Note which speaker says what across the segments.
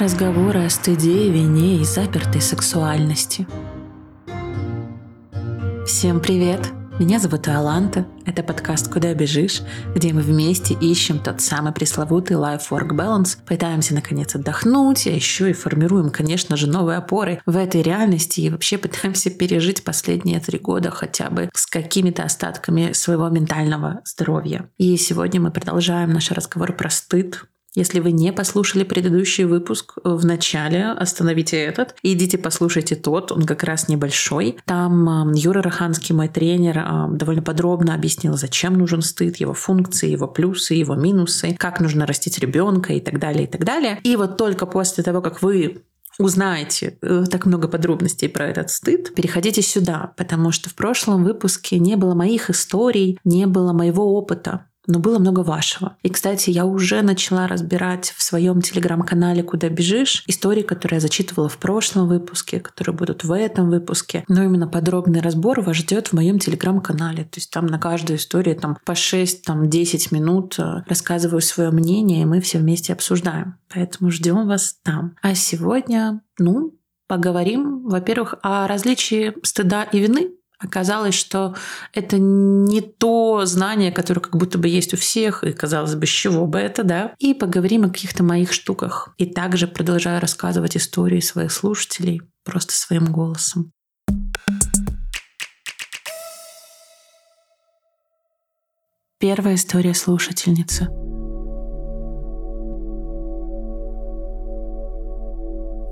Speaker 1: Разговоры о стыде, вине и запертой сексуальности. Всем привет! Меня зовут Аланта. Это подкаст «Куда бежишь?», где мы вместе ищем тот самый пресловутый life-work balance, пытаемся наконец отдохнуть, а еще и формируем, конечно же, новые опоры в этой реальности и вообще пытаемся пережить последние три года хотя бы с какими-то остатками своего ментального здоровья. И сегодня мы продолжаем наш разговор про стыд, если вы не послушали предыдущий выпуск в начале, остановите этот идите послушайте тот, он как раз небольшой. Там Юра Раханский, мой тренер, довольно подробно объяснил, зачем нужен стыд, его функции, его плюсы, его минусы, как нужно растить ребенка и так далее, и так далее. И вот только после того, как вы узнаете э, так много подробностей про этот стыд, переходите сюда, потому что в прошлом выпуске не было моих историй, не было моего опыта но было много вашего. И, кстати, я уже начала разбирать в своем телеграм-канале «Куда бежишь» истории, которые я зачитывала в прошлом выпуске, которые будут в этом выпуске. Но именно подробный разбор вас ждет в моем телеграм-канале. То есть там на каждую историю там, по 6-10 там, минут э, рассказываю свое мнение, и мы все вместе обсуждаем. Поэтому ждем вас там. А сегодня, ну, поговорим, во-первых, о различии стыда и вины Оказалось, что это не то знание, которое как будто бы есть у всех, и казалось бы, с чего бы это, да? И поговорим о каких-то моих штуках. И также продолжаю рассказывать истории своих слушателей просто своим голосом. Первая история слушательницы.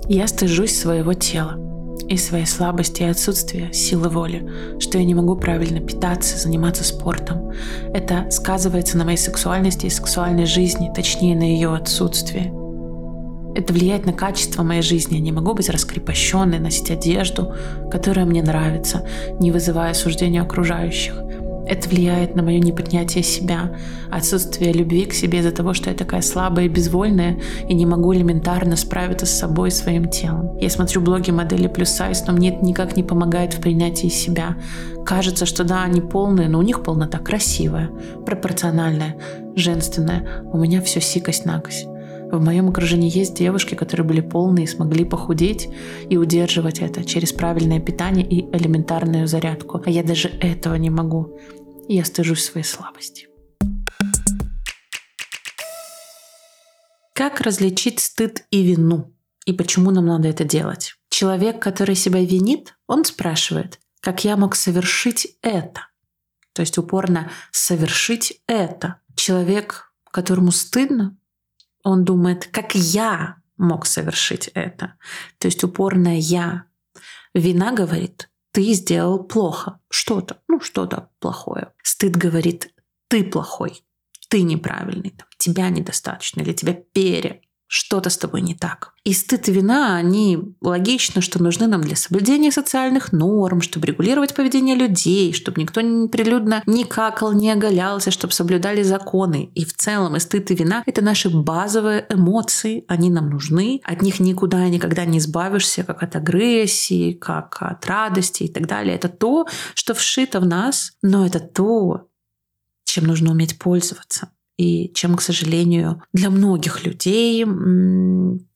Speaker 1: Я стыжусь своего тела и своей слабости и отсутствия силы воли, что я не могу правильно питаться, заниматься спортом. Это сказывается на моей сексуальности и сексуальной жизни, точнее на ее отсутствии. Это влияет на качество моей жизни. Я не могу быть раскрепощенной, носить одежду, которая мне нравится, не вызывая осуждения окружающих. Это влияет на мое неподнятие себя, отсутствие любви к себе из-за того, что я такая слабая и безвольная и не могу элементарно справиться с собой и своим телом. Я смотрю блоги модели плюс сайз, но мне это никак не помогает в принятии себя. Кажется, что да, они полные, но у них полнота красивая, пропорциональная, женственная. У меня все сикость-накость. В моем окружении есть девушки, которые были полные и смогли похудеть и удерживать это через правильное питание и элементарную зарядку. А я даже этого не могу я стыжусь своей слабости. Как различить стыд и вину? И почему нам надо это делать? Человек, который себя винит, он спрашивает, как я мог совершить это? То есть упорно совершить это. Человек, которому стыдно, он думает, как я мог совершить это. То есть упорное я. Вина говорит, ты сделал плохо что-то, ну что-то плохое. Стыд говорит, ты плохой, ты неправильный, там, тебя недостаточно, или тебя пере, что-то с тобой не так. И стыд и вина, они логично, что нужны нам для соблюдения социальных норм, чтобы регулировать поведение людей, чтобы никто прилюдно не какал, не оголялся, чтобы соблюдали законы. И в целом и стыд и вина — это наши базовые эмоции, они нам нужны, от них никуда и никогда не избавишься, как от агрессии, как от радости и так далее. Это то, что вшито в нас, но это то, чем нужно уметь пользоваться и чем, к сожалению, для многих людей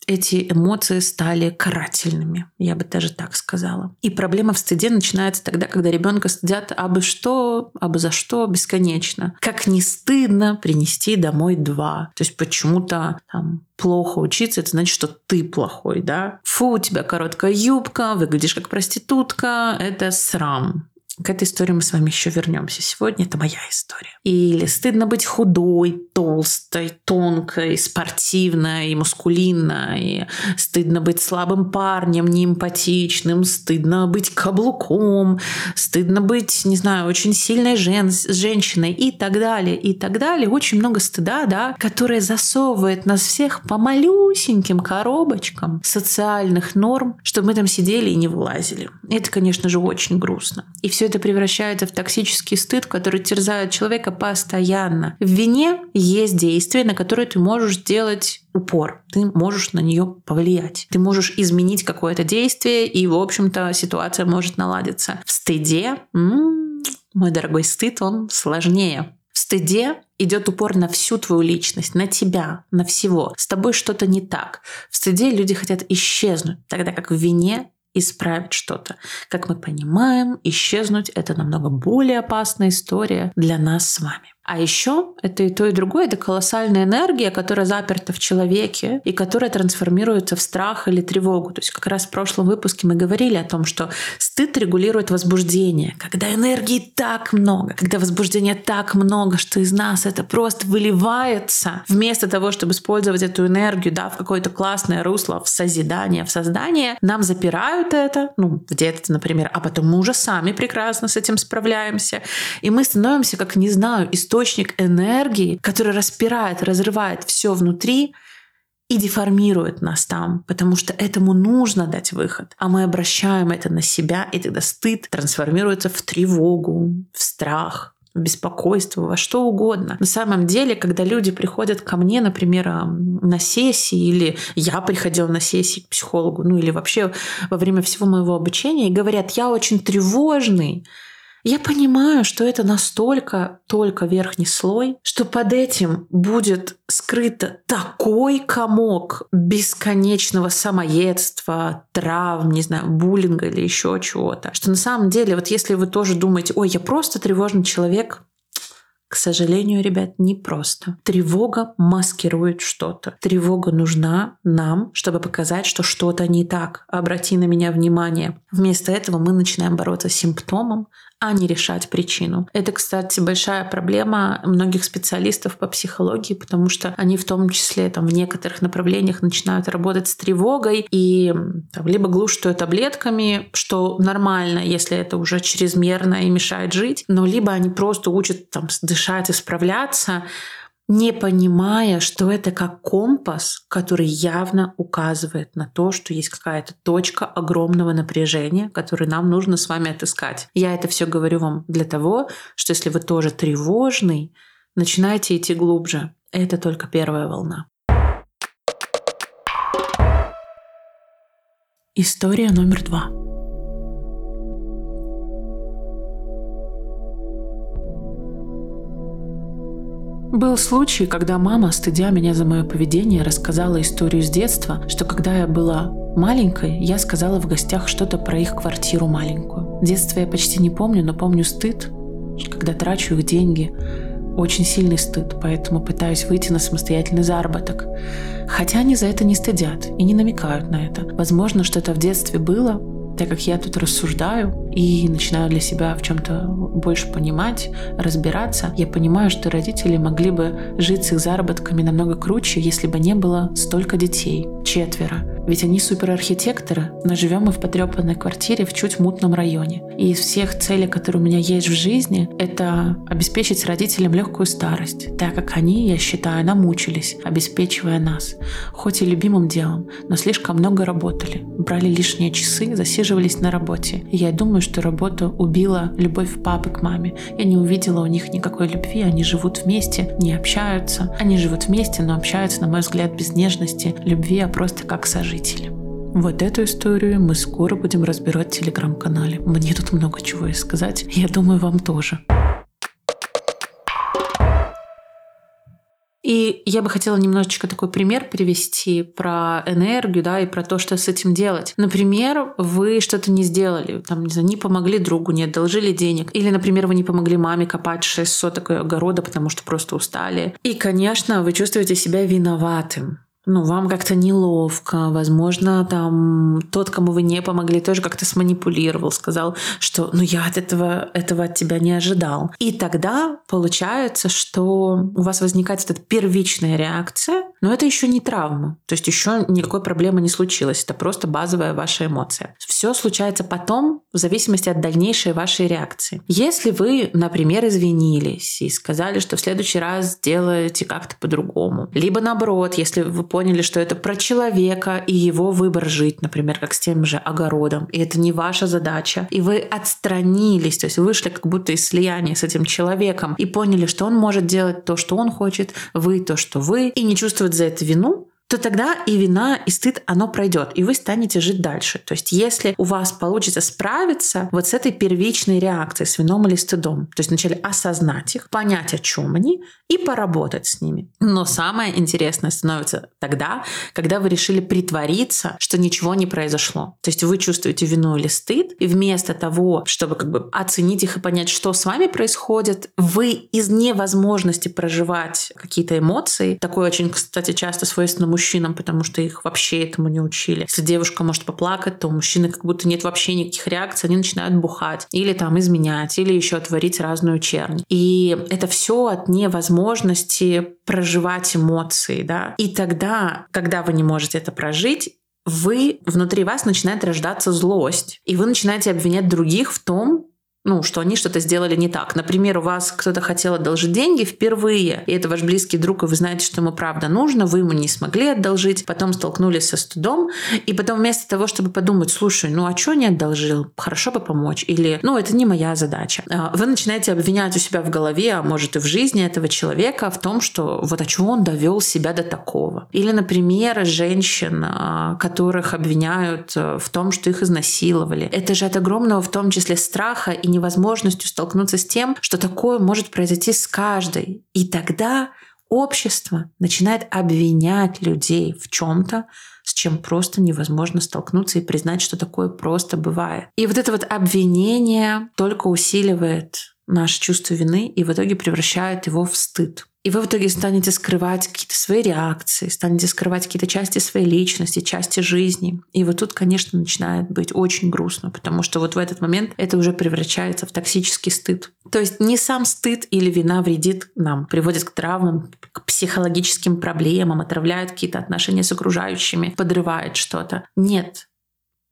Speaker 1: эти эмоции стали карательными, я бы даже так сказала. И проблема в стыде начинается тогда, когда ребенка стыдят абы что, абы за что бесконечно. Как не стыдно принести домой два. То есть почему-то там плохо учиться, это значит, что ты плохой, да? Фу, у тебя короткая юбка, выглядишь как проститутка, это срам. К этой истории мы с вами еще вернемся. Сегодня это моя история. Или стыдно быть худой, толстой, тонкой, спортивной, мускулинной. Стыдно быть слабым парнем, неэмпатичным. Стыдно быть каблуком. Стыдно быть, не знаю, очень сильной жен женщиной и так далее, и так далее. Очень много стыда, да, которое засовывает нас всех по малюсеньким коробочкам социальных норм, чтобы мы там сидели и не вылазили. Это, конечно же, очень грустно. И все все это превращается в токсический стыд, который терзает человека постоянно. В вине есть действие, на которое ты можешь сделать упор. Ты можешь на нее повлиять. Ты можешь изменить какое-то действие, и, в общем-то, ситуация может наладиться. В стыде, м-м, мой дорогой стыд, он сложнее. В стыде идет упор на всю твою личность, на тебя, на всего. С тобой что-то не так. В стыде люди хотят исчезнуть, тогда как в вине исправить что-то. Как мы понимаем, исчезнуть — это намного более опасная история для нас с вами. А еще это и то, и другое, это колоссальная энергия, которая заперта в человеке и которая трансформируется в страх или тревогу. То есть как раз в прошлом выпуске мы говорили о том, что стыд регулирует возбуждение. Когда энергии так много, когда возбуждения так много, что из нас это просто выливается, вместо того, чтобы использовать эту энергию да, в какое-то классное русло, в созидание, в создание, нам запирают это, ну, в детстве, например, а потом мы уже сами прекрасно с этим справляемся. И мы становимся, как, не знаю, историями источник энергии, который распирает, разрывает все внутри и деформирует нас там, потому что этому нужно дать выход. А мы обращаем это на себя, и тогда стыд трансформируется в тревогу, в страх, беспокойство, во что угодно. На самом деле, когда люди приходят ко мне, например, на сессии, или я приходила на сессии к психологу, ну или вообще во время всего моего обучения, и говорят, я очень тревожный, я понимаю, что это настолько только верхний слой, что под этим будет скрыто такой комок бесконечного самоедства, травм, не знаю, буллинга или еще чего-то, что на самом деле, вот если вы тоже думаете, ой, я просто тревожный человек, к сожалению, ребят, не просто. Тревога маскирует что-то. Тревога нужна нам, чтобы показать, что что-то не так. Обрати на меня внимание. Вместо этого мы начинаем бороться с симптомом, а не решать причину. Это, кстати, большая проблема многих специалистов по психологии, потому что они в том числе там, в некоторых направлениях начинают работать с тревогой и там, либо глушат таблетками, что нормально, если это уже чрезмерно и мешает жить, но либо они просто учат там, дышать и справляться, не понимая, что это как компас, который явно указывает на то, что есть какая-то точка огромного напряжения, который нам нужно с вами отыскать. Я это все говорю вам для того, что если вы тоже тревожный, начинайте идти глубже. Это только первая волна. История номер два. Был случай, когда мама, стыдя меня за мое поведение, рассказала историю с детства, что когда я была маленькой, я сказала в гостях что-то про их квартиру маленькую. Детство я почти не помню, но помню стыд, когда трачу их деньги. Очень сильный стыд, поэтому пытаюсь выйти на самостоятельный заработок. Хотя они за это не стыдят и не намекают на это. Возможно, что это в детстве было, так как я тут рассуждаю и начинаю для себя в чем-то больше понимать, разбираться, я понимаю, что родители могли бы жить с их заработками намного круче, если бы не было столько детей. Четверо. Ведь они суперархитекторы, но живем мы в потрепанной квартире в чуть мутном районе. И из всех целей, которые у меня есть в жизни, это обеспечить родителям легкую старость, так как они, я считаю, намучились, обеспечивая нас. Хоть и любимым делом, но слишком много работали, брали лишние часы, засиживались на работе. И я думаю, что работа убила любовь папы к маме. Я не увидела у них никакой любви, они живут вместе, не общаются. Они живут вместе, но общаются, на мой взгляд, без нежности, любви, а просто как сожить жителей. Вот эту историю мы скоро будем разбирать в телеграм-канале. Мне тут много чего и сказать. Я думаю, вам тоже. И я бы хотела немножечко такой пример привести про энергию, да, и про то, что с этим делать. Например, вы что-то не сделали, там, не знаю, не помогли другу, не одолжили денег. Или, например, вы не помогли маме копать 6 соток огорода, потому что просто устали. И, конечно, вы чувствуете себя виноватым ну, вам как-то неловко, возможно, там тот, кому вы не помогли, тоже как-то сманипулировал, сказал, что ну я от этого, этого от тебя не ожидал. И тогда получается, что у вас возникает эта первичная реакция, но это еще не травма. То есть еще никакой проблемы не случилось. Это просто базовая ваша эмоция. Все случается потом в зависимости от дальнейшей вашей реакции. Если вы, например, извинились и сказали, что в следующий раз сделаете как-то по-другому, либо наоборот, если вы поняли, что это про человека и его выбор жить, например, как с тем же огородом, и это не ваша задача, и вы отстранились, то есть вышли как будто из слияния с этим человеком и поняли, что он может делать то, что он хочет, вы то, что вы, и не чувствовать за это вину, то тогда и вина, и стыд, оно пройдет, и вы станете жить дальше. То есть если у вас получится справиться вот с этой первичной реакцией, с вином или стыдом, то есть вначале осознать их, понять, о чем они, и поработать с ними. Но самое интересное становится тогда, когда вы решили притвориться, что ничего не произошло. То есть вы чувствуете вину или стыд, и вместо того, чтобы как бы оценить их и понять, что с вами происходит, вы из невозможности проживать какие-то эмоции, такое очень, кстати, часто свойственно мужчинам, потому что их вообще этому не учили. Если девушка может поплакать, то у мужчины как будто нет вообще никаких реакций, они начинают бухать или там изменять, или еще творить разную чернь. И это все от невозможности проживать эмоции, да. И тогда, когда вы не можете это прожить, вы внутри вас начинает рождаться злость, и вы начинаете обвинять других в том, ну, что они что-то сделали не так. Например, у вас кто-то хотел одолжить деньги впервые, и это ваш близкий друг, и вы знаете, что ему правда нужно, вы ему не смогли одолжить, потом столкнулись со студом, и потом вместо того, чтобы подумать, слушай, ну а что не одолжил, хорошо бы помочь, или, ну, это не моя задача, а, вы начинаете обвинять у себя в голове, а может и в жизни этого человека в том, что вот а чего он довел себя до такого. Или, например, женщин, а, которых обвиняют э, в том, что их изнасиловали. Это же от огромного в том числе страха и невозможностью столкнуться с тем, что такое может произойти с каждой. И тогда общество начинает обвинять людей в чем-то, с чем просто невозможно столкнуться и признать, что такое просто бывает. И вот это вот обвинение только усиливает наше чувство вины и в итоге превращает его в стыд. И вы в итоге станете скрывать какие-то свои реакции, станете скрывать какие-то части своей личности, части жизни. И вот тут, конечно, начинает быть очень грустно, потому что вот в этот момент это уже превращается в токсический стыд. То есть не сам стыд или вина вредит нам, приводит к травмам, к психологическим проблемам, отравляет какие-то отношения с окружающими, подрывает что-то. Нет,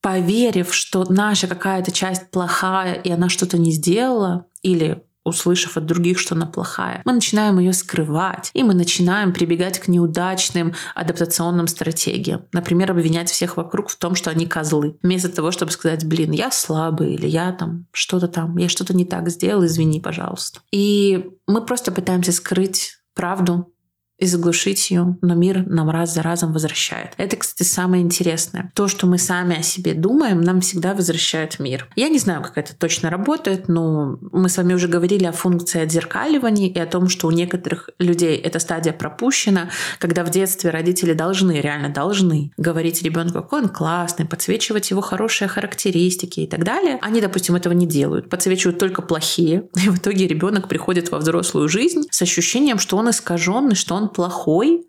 Speaker 1: поверив, что наша какая-то часть плохая, и она что-то не сделала, или услышав от других, что она плохая, мы начинаем ее скрывать, и мы начинаем прибегать к неудачным адаптационным стратегиям. Например, обвинять всех вокруг в том, что они козлы. Вместо того, чтобы сказать, блин, я слабый, или я там что-то там, я что-то не так сделал, извини, пожалуйста. И мы просто пытаемся скрыть правду и заглушить ее, но мир нам раз за разом возвращает. Это, кстати, самое интересное. То, что мы сами о себе думаем, нам всегда возвращает мир. Я не знаю, как это точно работает, но мы с вами уже говорили о функции отзеркаливания и о том, что у некоторых людей эта стадия пропущена, когда в детстве родители должны, реально должны говорить ребенку, какой он классный, подсвечивать его хорошие характеристики и так далее. Они, допустим, этого не делают, подсвечивают только плохие, и в итоге ребенок приходит во взрослую жизнь с ощущением, что он искаженный, что он плохой,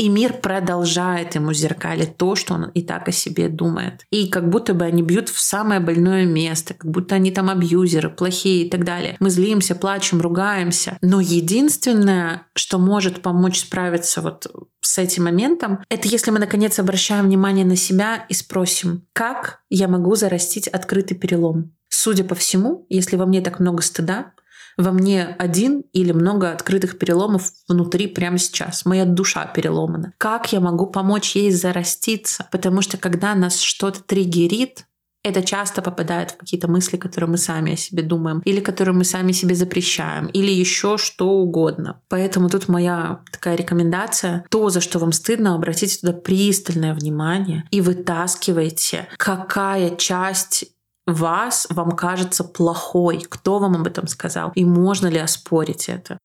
Speaker 1: и мир продолжает ему зеркалить то, что он и так о себе думает. И как будто бы они бьют в самое больное место, как будто они там абьюзеры, плохие и так далее. Мы злимся, плачем, ругаемся. Но единственное, что может помочь справиться вот с этим моментом, это если мы наконец обращаем внимание на себя и спросим, как я могу зарастить открытый перелом. Судя по всему, если во мне так много стыда, во мне один или много открытых переломов внутри прямо сейчас. Моя душа переломана. Как я могу помочь ей зараститься? Потому что когда нас что-то триггерит, это часто попадает в какие-то мысли, которые мы сами о себе думаем, или которые мы сами себе запрещаем, или еще что угодно. Поэтому тут моя такая рекомендация. То, за что вам стыдно, обратите туда пристальное внимание и вытаскивайте, какая часть вас вам кажется плохой? Кто вам об этом сказал? И можно ли оспорить это?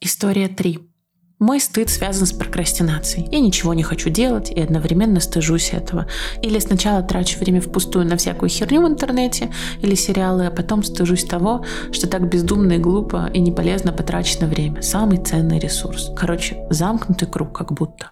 Speaker 1: История 3. Мой стыд связан с прокрастинацией. Я ничего не хочу делать и одновременно стыжусь этого. Или сначала трачу время впустую на всякую херню в интернете или сериалы, а потом стыжусь того, что так бездумно и глупо и не полезно потрачено время. Самый ценный ресурс. Короче, замкнутый круг как будто.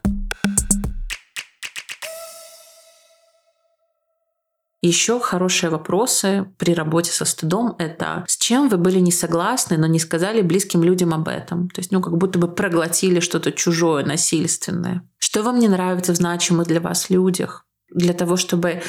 Speaker 1: Еще хорошие вопросы при работе со стыдом — это с чем вы были не согласны, но не сказали близким людям об этом. То есть, ну, как будто бы проглотили что-то чужое, насильственное. Что вам не нравится в значимых для вас людях? Для того, чтобы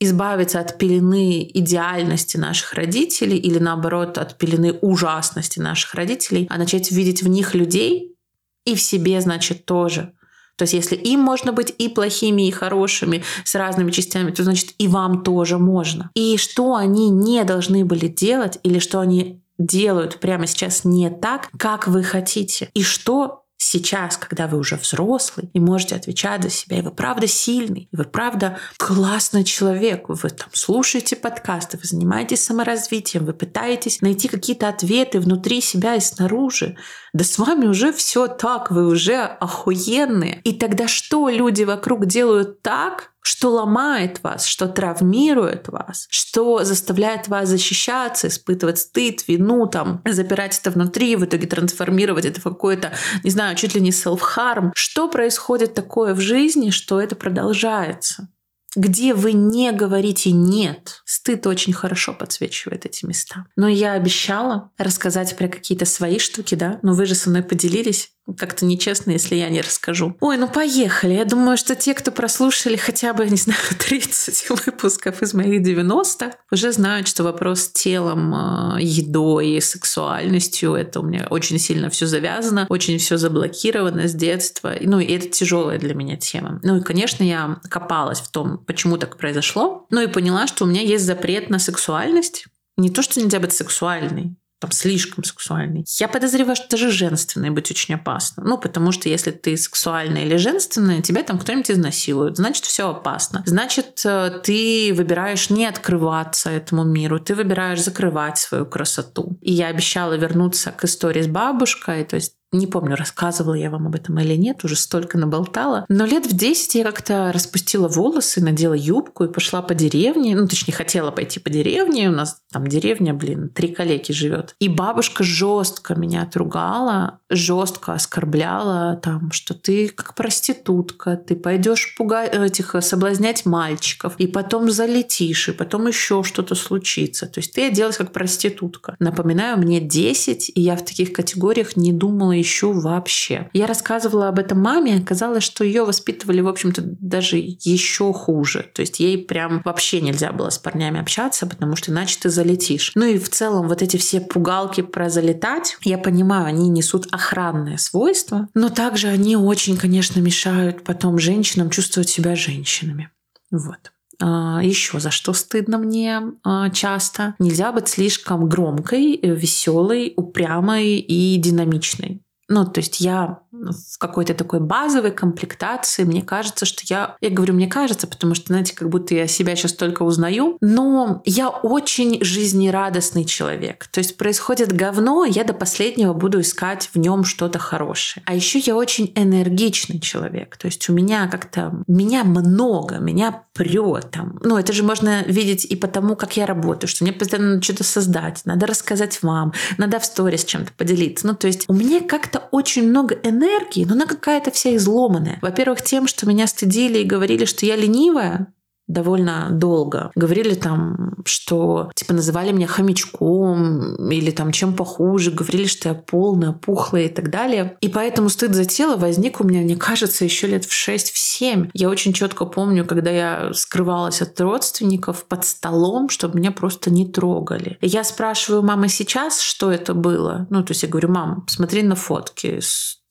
Speaker 1: избавиться от пелены идеальности наших родителей или наоборот от пелены ужасности наших родителей, а начать видеть в них людей и в себе, значит, тоже. То есть если им можно быть и плохими, и хорошими, с разными частями, то значит и вам тоже можно. И что они не должны были делать, или что они делают прямо сейчас не так, как вы хотите. И что сейчас, когда вы уже взрослый и можете отвечать за себя, и вы правда сильный, и вы правда классный человек, вы там слушаете подкасты, вы занимаетесь саморазвитием, вы пытаетесь найти какие-то ответы внутри себя и снаружи, да с вами уже все так, вы уже охуенные. И тогда что люди вокруг делают так, что ломает вас, что травмирует вас, что заставляет вас защищаться, испытывать стыд, вину, там, запирать это внутри, в итоге трансформировать это в какой-то, не знаю, чуть ли не self-harm. Что происходит такое в жизни, что это продолжается? Где вы не говорите «нет». Стыд очень хорошо подсвечивает эти места. Но я обещала рассказать про какие-то свои штуки, да? Но вы же со мной поделились. Как-то нечестно, если я не расскажу. Ой, ну поехали. Я думаю, что те, кто прослушали хотя бы, не знаю, 30 выпусков из моих 90, уже знают, что вопрос с телом, э, едой сексуальностью, это у меня очень сильно все завязано, очень все заблокировано с детства. Ну, и это тяжелая для меня тема. Ну и, конечно, я копалась в том, почему так произошло. Ну и поняла, что у меня есть запрет на сексуальность. Не то, что нельзя быть сексуальной, там слишком сексуальный. Я подозреваю, что даже женственной быть очень опасно. Ну, потому что если ты сексуальная или женственная, тебя там кто-нибудь изнасилует. Значит, все опасно. Значит, э, ты выбираешь не открываться этому миру, ты выбираешь закрывать свою красоту. И я обещала вернуться к истории с бабушкой, то есть не помню, рассказывала я вам об этом или нет, уже столько наболтала. Но лет в 10 я как-то распустила волосы, надела юбку и пошла по деревне. Ну, точнее, хотела пойти по деревне. У нас там деревня, блин, три коллеги живет. И бабушка жестко меня отругала, жестко оскорбляла там, что ты как проститутка, ты пойдешь пугать этих соблазнять мальчиков, и потом залетишь, и потом еще что-то случится. То есть ты оделась как проститутка. Напоминаю, мне 10, и я в таких категориях не думала ищу вообще. Я рассказывала об этом маме, оказалось, что ее воспитывали, в общем-то, даже еще хуже. То есть ей прям вообще нельзя было с парнями общаться, потому что иначе ты залетишь. Ну и в целом вот эти все пугалки про залетать, я понимаю, они несут охранное свойство, но также они очень, конечно, мешают потом женщинам чувствовать себя женщинами. Вот. А, Еще за что стыдно мне а, часто. Нельзя быть слишком громкой, веселой, упрямой и динамичной. Ну, то есть я в какой-то такой базовой комплектации, мне кажется, что я... Я говорю, мне кажется, потому что, знаете, как будто я себя сейчас только узнаю, но я очень жизнерадостный человек. То есть происходит говно, я до последнего буду искать в нем что-то хорошее. А еще я очень энергичный человек. То есть у меня как-то... Меня много, меня прет там. Ну, это же можно видеть и потому, как я работаю, что мне постоянно надо что-то создать, надо рассказать вам, надо в сторис чем-то поделиться. Ну, то есть у меня как-то очень много энергии, но она какая-то вся изломанная. Во-первых, тем, что меня стыдили и говорили, что я ленивая, довольно долго. Говорили там, что типа называли меня хомячком или там чем похуже, говорили, что я полная, пухлая и так далее. И поэтому стыд за тело возник у меня, мне кажется, еще лет в 6-7. Я очень четко помню, когда я скрывалась от родственников под столом, чтобы меня просто не трогали. Я спрашиваю мамы сейчас, что это было. Ну, то есть я говорю, мам, посмотри на фотки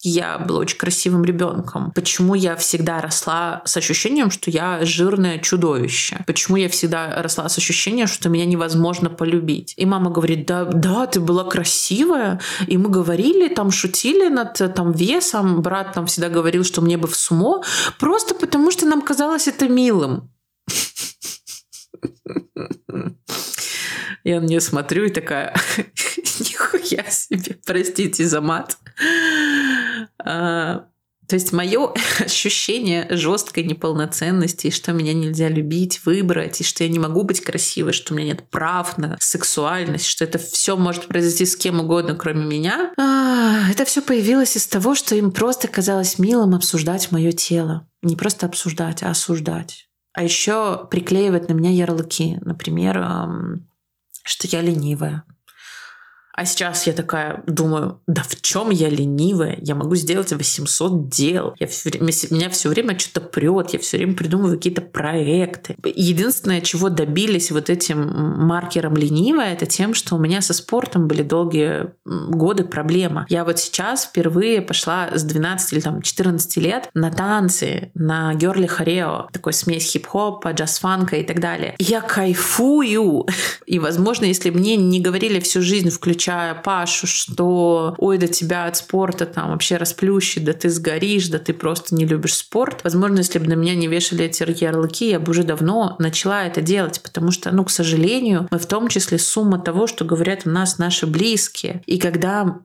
Speaker 1: я была очень красивым ребенком. Почему я всегда росла с ощущением, что я жирное чудовище? Почему я всегда росла с ощущением, что меня невозможно полюбить? И мама говорит, да, да, ты была красивая. И мы говорили, там шутили над там весом. Брат там всегда говорил, что мне бы в сумо. Просто потому, что нам казалось это милым. Я на нее смотрю и такая, нихуя себе, простите за мат. А, то есть мое ощущение жесткой неполноценности, что меня нельзя любить, выбрать, и что я не могу быть красивой, что у меня нет прав на сексуальность, что это все может произойти с кем угодно, кроме меня. А, это все появилось из того, что им просто казалось милым обсуждать мое тело. Не просто обсуждать, а осуждать. А еще приклеивать на меня ярлыки. Например, что я ленивая, а сейчас я такая думаю, да в чем я ленивая? Я могу сделать 800 дел. Я все время, меня все время что-то прет, я все время придумываю какие-то проекты. Единственное, чего добились вот этим маркером ленивая, это тем, что у меня со спортом были долгие годы проблема. Я вот сейчас впервые пошла с 12 или там 14 лет на танцы, на герли хорео, такой смесь хип-хопа, джаз-фанка и так далее. Я кайфую. И, возможно, если мне не говорили всю жизнь включить включая Пашу, что ой, да тебя от спорта там вообще расплющит, да ты сгоришь, да ты просто не любишь спорт. Возможно, если бы на меня не вешали эти ярлыки, я бы уже давно начала это делать, потому что, ну, к сожалению, мы в том числе сумма того, что говорят у нас наши близкие. И когда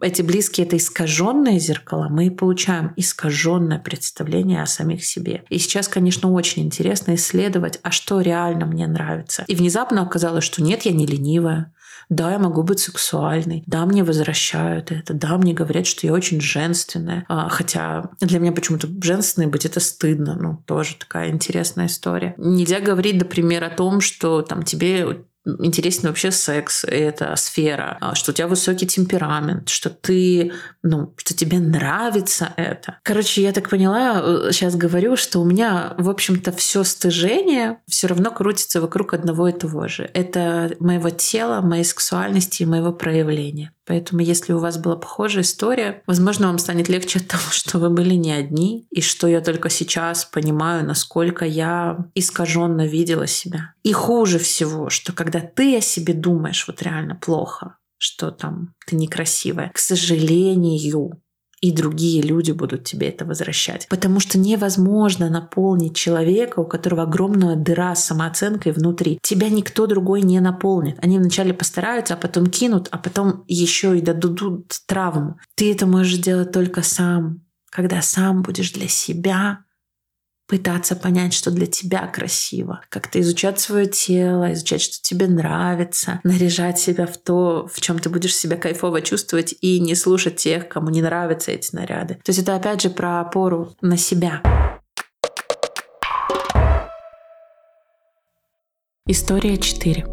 Speaker 1: эти близкие — это искаженные зеркала, мы получаем искаженное представление о самих себе. И сейчас, конечно, очень интересно исследовать, а что реально мне нравится. И внезапно оказалось, что нет, я не ленивая, да, я могу быть сексуальной. Да, мне возвращают это. Да, мне говорят, что я очень женственная. А, хотя для меня почему-то женственной быть это стыдно. Ну, тоже такая интересная история. Нельзя говорить, например, о том, что там тебе интересен вообще секс, эта сфера, а, что у тебя высокий темперамент, что ты, ну, что тебе нравится это. Короче, я так поняла, сейчас э, говорю, что у меня, в общем-то, все стыжение все равно крутится вокруг одного и того же. Это моего тела, моей сексуальности и моего проявления. Поэтому, если у вас была похожая история, возможно, вам станет легче от того, что вы были не одни, и что я только сейчас понимаю, насколько я искаженно видела себя. И хуже всего, что когда ты о себе думаешь вот реально плохо, что там ты некрасивая, к сожалению, и другие люди будут тебе это возвращать. Потому что невозможно наполнить человека, у которого огромная дыра с самооценкой внутри. Тебя никто другой не наполнит. Они вначале постараются, а потом кинут, а потом еще и дадут травму. Ты это можешь делать только сам, когда сам будешь для себя пытаться понять, что для тебя красиво, как-то изучать свое тело, изучать, что тебе нравится, наряжать себя в то, в чем ты будешь себя кайфово чувствовать и не слушать тех, кому не нравятся эти наряды. То есть это опять же про опору на себя. История 4.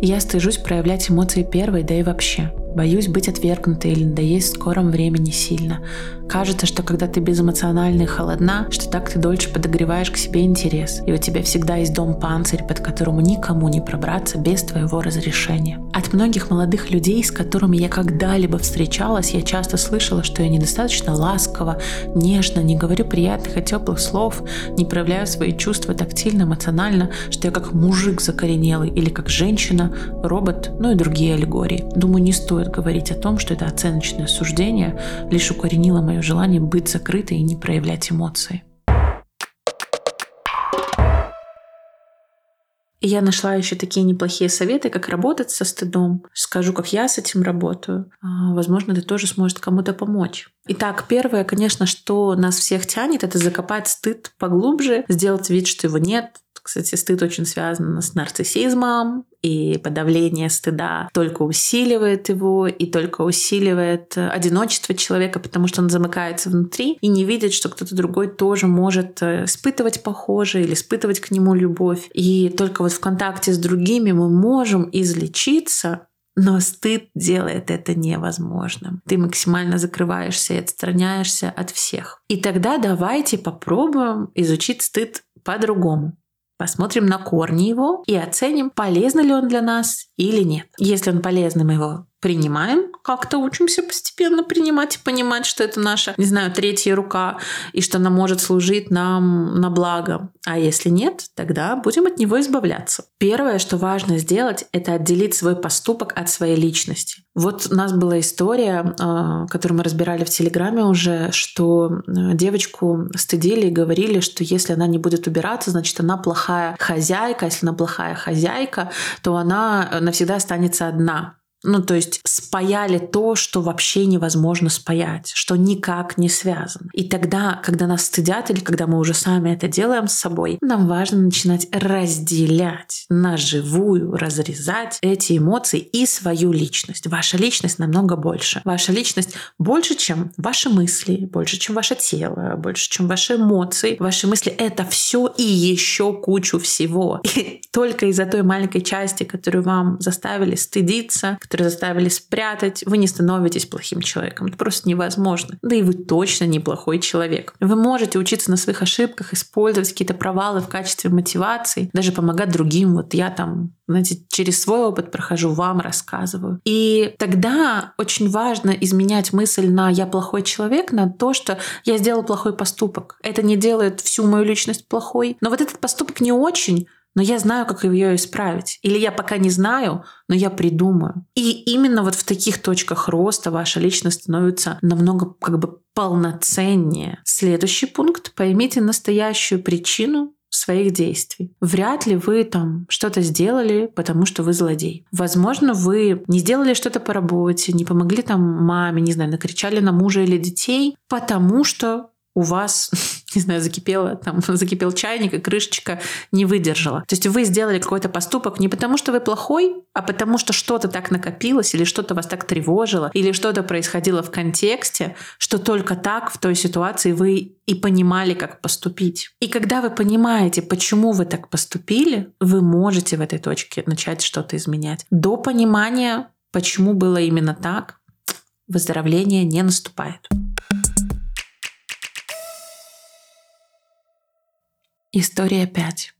Speaker 1: Я стыжусь проявлять эмоции первой, да и вообще. Боюсь быть отвергнутой или надоесть в скором времени сильно. Кажется, что когда ты безэмоциональна и холодна, что так ты дольше подогреваешь к себе интерес, и у тебя всегда есть дом-панцирь, под которому никому не пробраться без твоего разрешения. От многих молодых людей, с которыми я когда-либо встречалась, я часто слышала, что я недостаточно ласково, нежно, не говорю приятных и теплых слов, не проявляю свои чувства тактильно, эмоционально, что я как мужик закоренелый или как женщина, робот, ну и другие аллегории. Думаю, не стоит стоит говорить о том, что это оценочное суждение лишь укоренило мое желание быть закрытой и не проявлять эмоции. Я нашла еще такие неплохие советы, как работать со стыдом. Скажу, как я с этим работаю. А, возможно, это тоже сможет кому-то помочь. Итак, первое, конечно, что нас всех тянет, это закопать стыд поглубже, сделать вид, что его нет, кстати, стыд очень связан с нарциссизмом, и подавление стыда только усиливает его и только усиливает одиночество человека, потому что он замыкается внутри и не видит, что кто-то другой тоже может э, испытывать похожее или испытывать к нему любовь. И только вот в контакте с другими мы можем излечиться но стыд делает это невозможным. Ты максимально закрываешься и отстраняешься от всех. И тогда давайте попробуем изучить стыд по-другому. Посмотрим на корни его и оценим, полезно ли он для нас или нет. Если он полезный, мы его принимаем, как-то учимся постепенно принимать и понимать, что это наша, не знаю, третья рука, и что она может служить нам на благо. А если нет, тогда будем от него избавляться. Первое, что важно сделать, это отделить свой поступок от своей личности. Вот у нас была история, а, которую мы разбирали в Телеграме уже, что э, девочку стыдили и говорили, что если она не будет убираться, значит, она плохая хозяйка. Если она плохая хозяйка, то она навсегда останется одна. Ну, то есть спаяли то, что вообще невозможно спаять, что никак не связано. И тогда, когда нас стыдят или когда мы уже сами это делаем с собой, нам важно начинать разделять на живую, разрезать эти эмоции и свою личность. Ваша личность намного больше. Ваша личность больше, чем ваши мысли, больше, чем ваше тело, больше, чем ваши эмоции. Ваши мысли — это все и еще кучу всего. И только из-за той маленькой части, которую вам заставили стыдиться, которые заставили спрятать, вы не становитесь плохим человеком. Это просто невозможно. Да и вы точно неплохой человек. Вы можете учиться на своих ошибках, использовать какие-то провалы в качестве мотивации, даже помогать другим. Вот я там знаете, через свой опыт прохожу, вам рассказываю. И тогда очень важно изменять мысль на «я плохой человек», на то, что я сделал плохой поступок. Это не делает всю мою личность плохой. Но вот этот поступок не очень, но я знаю, как ее исправить. Или я пока не знаю, но я придумаю. И именно вот в таких точках роста ваша личность становится намного как бы полноценнее. Следующий пункт. Поймите настоящую причину своих действий. Вряд ли вы там что-то сделали, потому что вы злодей. Возможно, вы не сделали что-то по работе, не помогли там маме, не знаю, накричали на мужа или детей, потому что у вас, не знаю, закипело, там, закипел чайник, и крышечка не выдержала. То есть вы сделали какой-то поступок не потому, что вы плохой, а потому что что-то так накопилось, или что-то вас так тревожило, или что-то происходило в контексте, что только так в той ситуации вы и понимали, как поступить. И когда вы понимаете, почему вы так поступили, вы можете в этой точке начать что-то изменять. До понимания, почему было именно так, выздоровление не наступает. История 5.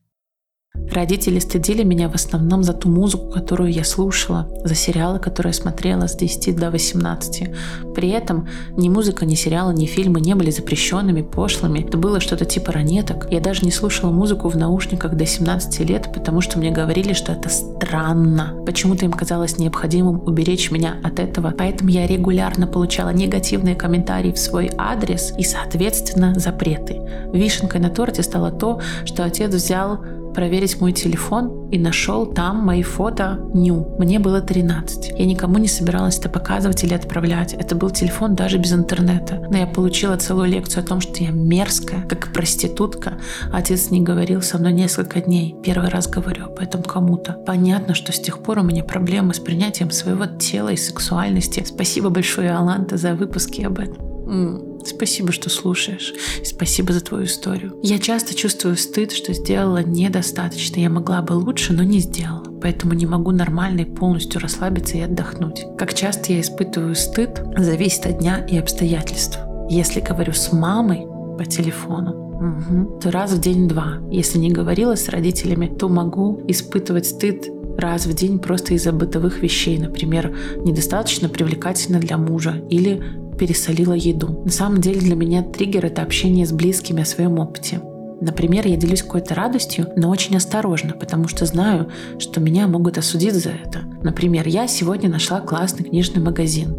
Speaker 1: Родители стыдили меня в основном за ту музыку, которую я слушала, за сериалы, которые я смотрела с 10 до 18. При этом ни музыка, ни сериалы, ни фильмы не были запрещенными, пошлыми. Это было что-то типа ранеток. Я даже не слушала музыку в наушниках до 17 лет, потому что мне говорили, что это странно. Почему-то им казалось необходимым уберечь меня от этого. Поэтому я регулярно получала негативные комментарии в свой адрес и, соответственно, запреты. Вишенкой на торте стало то, что отец взял проверить мой телефон и нашел там мои фото ню. Мне было 13. Я никому не собиралась это показывать или отправлять. Это был телефон даже без интернета. Но я получила целую лекцию о том, что я мерзкая, как проститутка. Отец не говорил со мной несколько дней. Первый раз говорю об этом кому-то. Понятно, что с тех пор у меня проблемы с принятием своего тела и сексуальности. Спасибо большое, Аланта, за выпуски об этом. Спасибо, что слушаешь. спасибо за твою историю. Я часто чувствую стыд, что сделала недостаточно. Я могла бы лучше, но не сделала. Поэтому не могу нормально и полностью расслабиться и отдохнуть. Как часто я испытываю стыд, зависит от дня и обстоятельств. Если говорю с мамой по телефону, Угу. То раз в день-два. Если не говорила с родителями, то могу испытывать стыд раз в день просто из-за бытовых вещей. Например, недостаточно привлекательно для мужа или пересолила еду. На самом деле для меня триггер — это общение с близкими о своем опыте. Например, я делюсь какой-то радостью, но очень осторожно, потому что знаю, что меня могут осудить за это. Например, я сегодня нашла классный книжный магазин.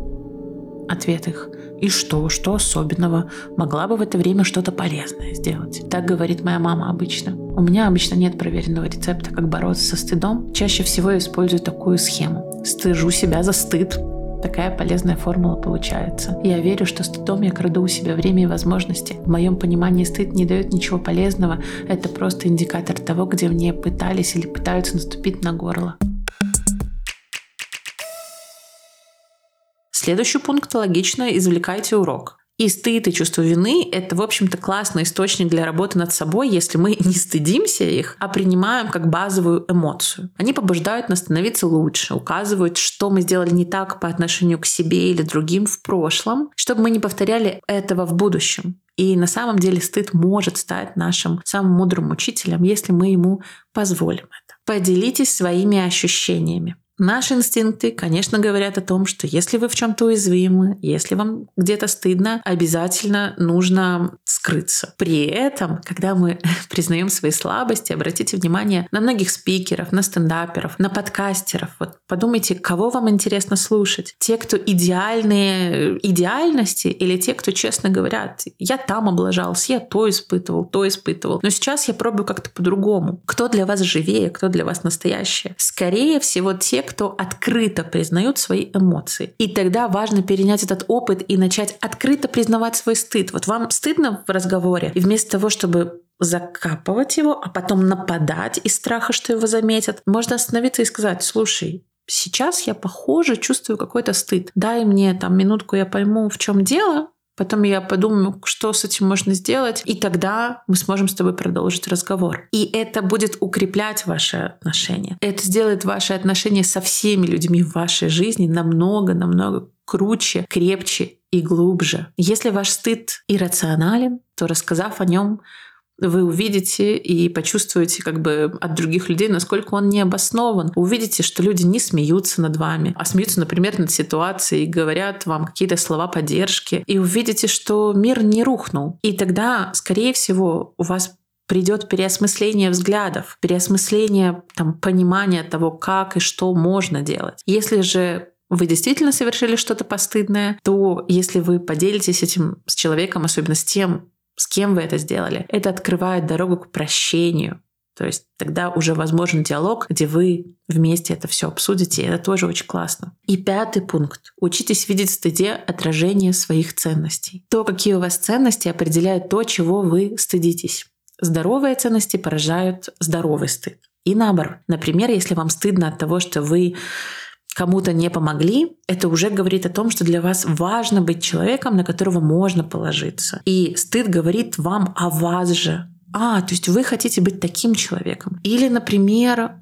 Speaker 1: Ответ их. И что? Что особенного? Могла бы в это время что-то полезное сделать. Так говорит моя мама обычно. У меня обычно нет проверенного рецепта, как бороться со стыдом. Чаще всего использую такую схему. Стыжу себя за стыд, Такая полезная формула получается. Я верю, что стыдом я краду у себя время и возможности. В моем понимании стыд не дает ничего полезного. Это просто индикатор того, где мне пытались или пытаются наступить на горло. Следующий пункт логично извлекайте урок. И стыд и чувство вины — это, в общем-то, классный источник для работы над собой, если мы не стыдимся их, а принимаем как базовую эмоцию. Они побуждают нас становиться лучше, указывают, что мы сделали не так по отношению к себе или другим в прошлом, чтобы мы не повторяли этого в будущем. И на самом деле стыд может стать нашим самым мудрым учителем, если мы ему позволим это. Поделитесь своими ощущениями. Наши инстинкты, конечно, говорят о том, что если вы в чем-то уязвимы, если вам где-то стыдно, обязательно нужно скрыться. При этом, когда мы признаем свои слабости, обратите внимание на многих спикеров, на стендаперов, на подкастеров. Вот подумайте, кого вам интересно слушать. Те, кто идеальные идеальности или те, кто честно говорят, я там облажался, я то испытывал, то испытывал. Но сейчас я пробую как-то по-другому. Кто для вас живее, кто для вас настоящее? Скорее всего, те, кто открыто признают свои эмоции. И тогда важно перенять этот опыт и начать открыто признавать свой стыд. Вот вам стыдно в разговоре, и вместо того, чтобы закапывать его, а потом нападать из страха, что его заметят, можно остановиться и сказать, слушай, сейчас я, похоже, чувствую какой-то стыд. Дай мне там минутку, я пойму, в чем дело, Потом я подумаю, что с этим можно сделать, и тогда мы сможем с тобой продолжить разговор. И это будет укреплять ваши отношения. Это сделает ваши отношения со всеми людьми в вашей жизни намного-намного круче, крепче и глубже. Если ваш стыд иррационален, то рассказав о нем вы увидите и почувствуете как бы от других людей, насколько он не обоснован. увидите, что люди не смеются над вами, а смеются, например, над ситуацией, говорят вам какие-то слова поддержки. И увидите, что мир не рухнул. И тогда, скорее всего, у вас придет переосмысление взглядов, переосмысление там, понимания того, как и что можно делать. Если же вы действительно совершили что-то постыдное, то если вы поделитесь этим с человеком, особенно с тем, с кем вы это сделали, это открывает дорогу к прощению. То есть тогда уже возможен диалог, где вы вместе это все обсудите, и это тоже очень классно. И пятый пункт. Учитесь видеть в стыде отражение своих ценностей. То, какие у вас ценности, определяют то, чего вы стыдитесь. Здоровые ценности поражают здоровый стыд. И наоборот. Например, если вам стыдно от того, что вы кому-то не помогли, это уже говорит о том, что для вас важно быть человеком, на которого можно положиться. И стыд говорит вам о вас же, а, то есть вы хотите быть таким человеком. Или, например,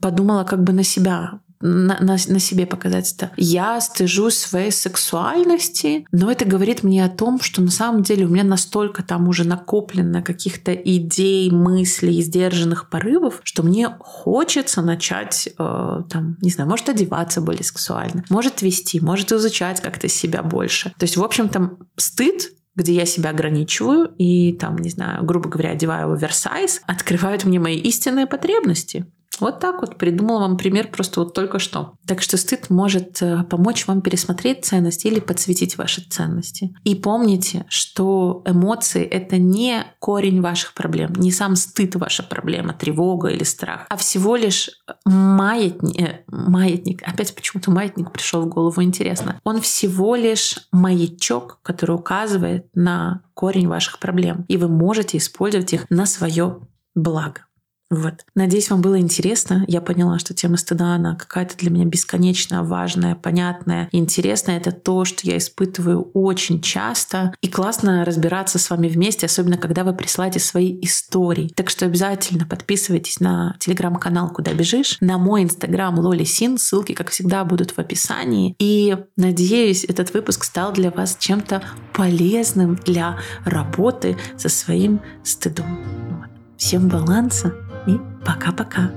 Speaker 1: подумала как бы на себя на, на, на себе показать это. Я стыжусь своей сексуальности, но это говорит мне о том, что на самом деле у меня настолько там уже накоплено каких-то идей, мыслей, сдержанных порывов, что мне хочется начать, э, там, не знаю, может одеваться более сексуально, может вести, может изучать как-то себя больше. То есть, в общем, там стыд где я себя ограничиваю и там, не знаю, грубо говоря, одеваю оверсайз, открывают мне мои истинные потребности. Вот так вот придумала вам пример просто вот только что. Так что стыд может э, помочь вам пересмотреть ценности или подсветить ваши ценности. И помните, что эмоции — это не корень ваших проблем, не сам стыд ваша проблема, тревога или страх, а всего лишь маятник, э, маятник. Опять почему-то маятник пришел в голову, интересно. Он всего лишь маячок, который указывает на корень ваших проблем. И вы можете использовать их на свое благо. Вот. Надеюсь, вам было интересно. Я поняла, что тема стыда, она какая-то для меня бесконечно важная, понятная, интересная. Это то, что я испытываю очень часто. И классно разбираться с вами вместе, особенно когда вы присылаете свои истории. Так что обязательно подписывайтесь на телеграм-канал «Куда бежишь», на мой инстаграм Лоли Син. Ссылки, как всегда, будут в описании. И надеюсь, этот выпуск стал для вас чем-то полезным для работы со своим стыдом. Всем баланса! И пока-пока.